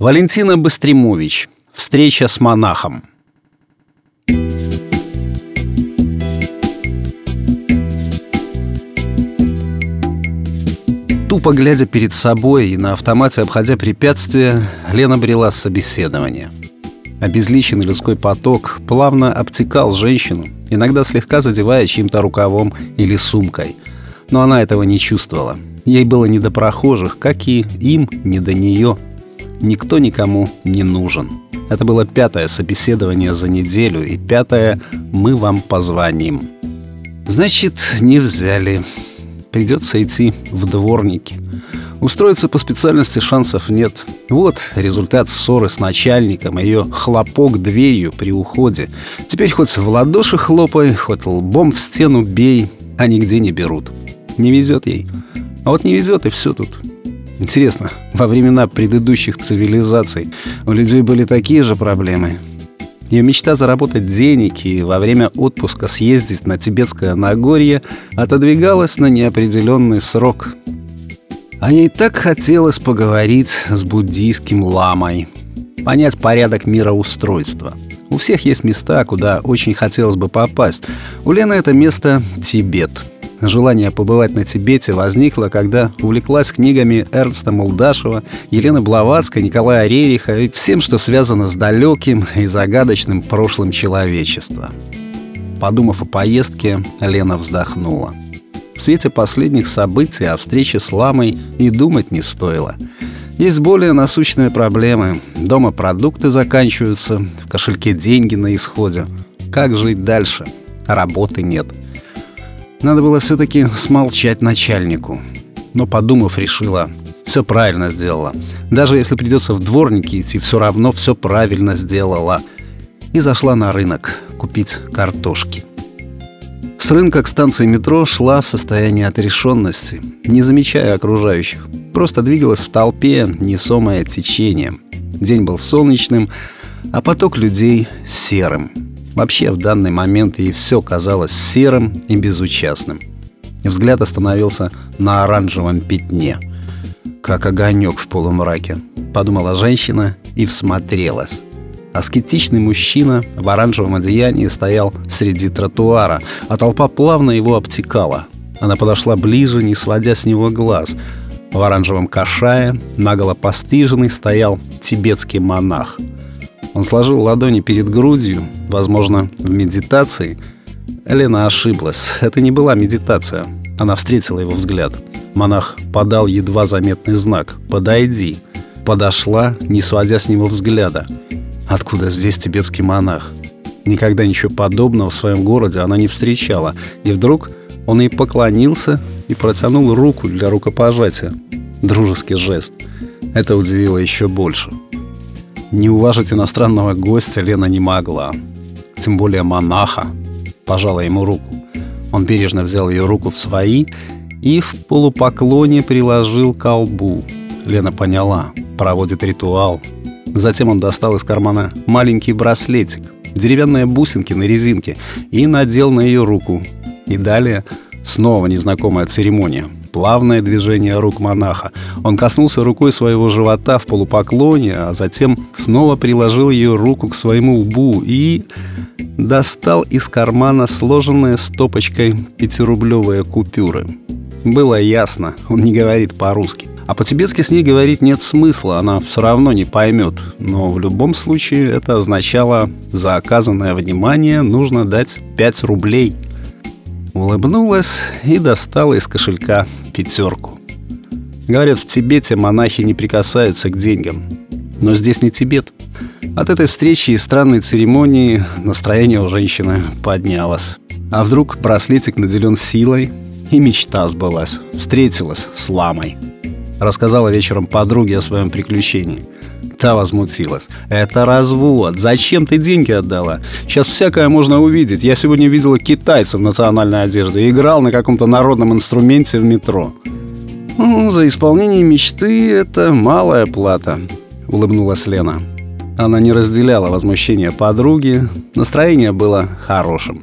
Валентина Быстремович. Встреча с монахом. Тупо глядя перед собой и на автомате обходя препятствия, Лена брела собеседование. Обезличенный людской поток плавно обтекал женщину, иногда слегка задевая чьим-то рукавом или сумкой. Но она этого не чувствовала. Ей было не до прохожих, как и им не до нее. Никто никому не нужен. Это было пятое собеседование за неделю и пятое «Мы вам позвоним». Значит, не взяли. Придется идти в дворники. Устроиться по специальности шансов нет. Вот результат ссоры с начальником, ее хлопок дверью при уходе. Теперь хоть в ладоши хлопай, хоть лбом в стену бей, а нигде не берут. Не везет ей. А вот не везет и все тут. Интересно, во времена предыдущих цивилизаций у людей были такие же проблемы? Ее мечта заработать денег и во время отпуска съездить на тибетское Нагорье отодвигалась на неопределенный срок. А ей так хотелось поговорить с буддийским ламой, понять порядок мироустройства. У всех есть места, куда очень хотелось бы попасть. У Лены это место Тибет – Желание побывать на Тибете возникло, когда увлеклась книгами Эрнста Молдашева, Елены Блаватской, Николая Рериха и всем, что связано с далеким и загадочным прошлым человечества. Подумав о поездке, Лена вздохнула. В свете последних событий о встрече с Ламой и думать не стоило. Есть более насущные проблемы. Дома продукты заканчиваются, в кошельке деньги на исходе. Как жить дальше? Работы нет – надо было все-таки смолчать начальнику. Но, подумав, решила, все правильно сделала. Даже если придется в дворники идти, все равно все правильно сделала. И зашла на рынок купить картошки. С рынка к станции метро шла в состоянии отрешенности, не замечая окружающих. Просто двигалась в толпе, несомая течением. День был солнечным, а поток людей серым – Вообще в данный момент ей все казалось серым и безучастным. Взгляд остановился на оранжевом пятне. Как огонек в полумраке, подумала женщина и всмотрелась. Аскетичный мужчина в оранжевом одеянии стоял среди тротуара, а толпа плавно его обтекала. Она подошла ближе, не сводя с него глаз. В оранжевом кашае, наголо постриженный, стоял тибетский монах – он сложил ладони перед грудью, возможно, в медитации. Лена ошиблась. Это не была медитация. Она встретила его взгляд. Монах подал едва заметный знак «Подойди». Подошла, не сводя с него взгляда. Откуда здесь тибетский монах? Никогда ничего подобного в своем городе она не встречала. И вдруг он ей поклонился и протянул руку для рукопожатия. Дружеский жест. Это удивило еще больше. Не уважить иностранного гостя Лена не могла. Тем более монаха. Пожала ему руку. Он бережно взял ее руку в свои и в полупоклоне приложил к колбу. Лена поняла, проводит ритуал. Затем он достал из кармана маленький браслетик, деревянные бусинки на резинке и надел на ее руку. И далее снова незнакомая церемония плавное движение рук монаха. Он коснулся рукой своего живота в полупоклоне, а затем снова приложил ее руку к своему лбу и достал из кармана сложенные стопочкой пятирублевые купюры. Было ясно, он не говорит по-русски. А по-тибетски с ней говорить нет смысла, она все равно не поймет. Но в любом случае это означало, за оказанное внимание нужно дать 5 рублей – улыбнулась и достала из кошелька пятерку. Говорят, в Тибете монахи не прикасаются к деньгам. Но здесь не Тибет. От этой встречи и странной церемонии настроение у женщины поднялось. А вдруг браслетик наделен силой, и мечта сбылась. Встретилась с ламой. Рассказала вечером подруге о своем приключении. Та возмутилась. «Это развод. Зачем ты деньги отдала? Сейчас всякое можно увидеть. Я сегодня видела китайца в национальной одежде. Играл на каком-то народном инструменте в метро». «Ну, за исполнение мечты это малая плата», — улыбнулась Лена. Она не разделяла возмущение подруги. Настроение было хорошим.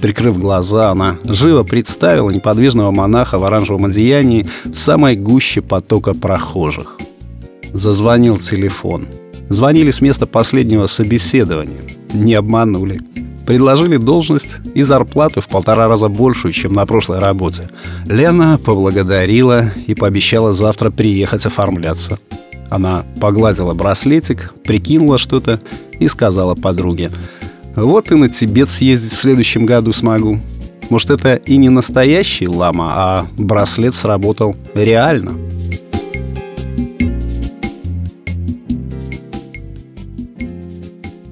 Прикрыв глаза, она живо представила неподвижного монаха в оранжевом одеянии в самой гуще потока прохожих. Зазвонил телефон. Звонили с места последнего собеседования. Не обманули. Предложили должность и зарплату в полтора раза большую, чем на прошлой работе. Лена поблагодарила и пообещала завтра приехать оформляться. Она погладила браслетик, прикинула что-то и сказала подруге. «Вот и на Тибет съездить в следующем году смогу. Может, это и не настоящий лама, а браслет сработал реально?»